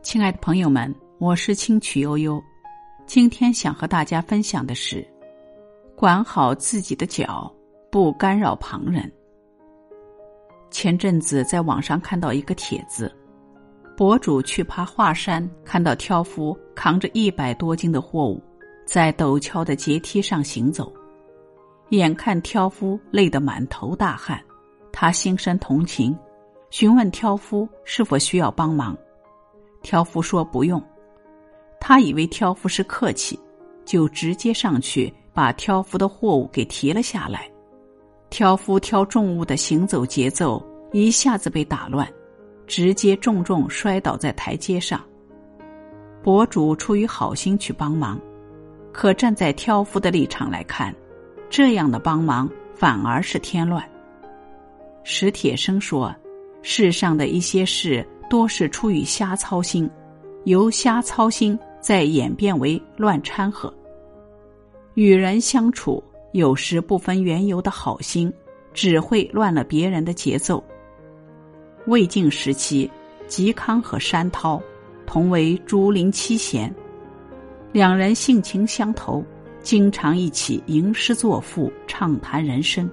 亲爱的朋友们，我是清曲悠悠，今天想和大家分享的是：管好自己的脚，不干扰旁人。前阵子在网上看到一个帖子，博主去爬华山，看到挑夫扛着一百多斤的货物，在陡峭的阶梯上行走，眼看挑夫累得满头大汗，他心生同情，询问挑夫是否需要帮忙。挑夫说不用，他以为挑夫是客气，就直接上去把挑夫的货物给提了下来。挑夫挑重物的行走节奏一下子被打乱，直接重重摔倒在台阶上。博主出于好心去帮忙，可站在挑夫的立场来看，这样的帮忙反而是添乱。史铁生说：“世上的一些事。”多是出于瞎操心，由瞎操心再演变为乱掺和。与人相处，有时不分缘由的好心，只会乱了别人的节奏。魏晋时期，嵇康和山涛同为竹林七贤，两人性情相投，经常一起吟诗作赋，畅谈人生。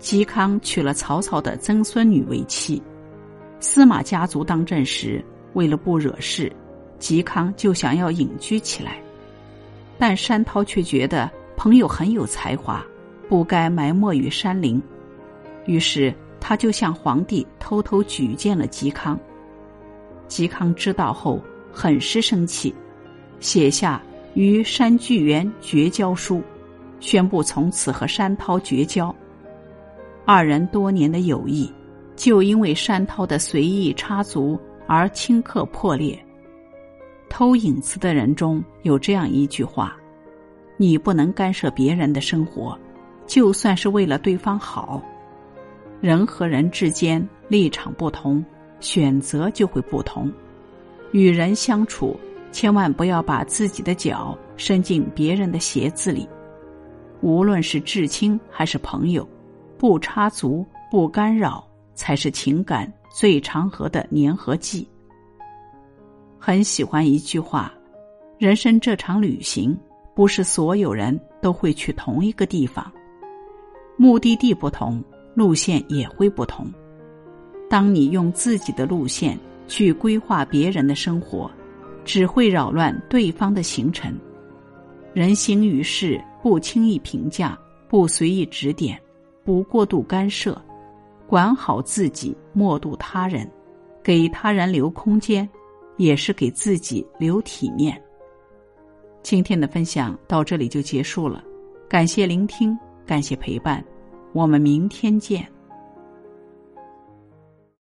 嵇康娶了曹操的曾孙女为妻。司马家族当政时，为了不惹事，嵇康就想要隐居起来，但山涛却觉得朋友很有才华，不该埋没于山林，于是他就向皇帝偷偷举荐了嵇康。嵇康知道后很是生气，写下与山巨源绝交书，宣布从此和山涛绝交。二人多年的友谊。就因为山涛的随意插足而顷刻破裂。偷隐私的人中有这样一句话：“你不能干涉别人的生活，就算是为了对方好。”人和人之间立场不同，选择就会不同。与人相处，千万不要把自己的脚伸进别人的鞋子里。无论是至亲还是朋友，不插足，不干扰。才是情感最长河的粘合剂。很喜欢一句话：“人生这场旅行，不是所有人都会去同一个地方，目的地不同，路线也会不同。当你用自己的路线去规划别人的生活，只会扰乱对方的行程。人行于世，不轻易评价，不随意指点，不过度干涉。”管好自己，莫渡他人，给他人留空间，也是给自己留体面。今天的分享到这里就结束了，感谢聆听，感谢陪伴，我们明天见。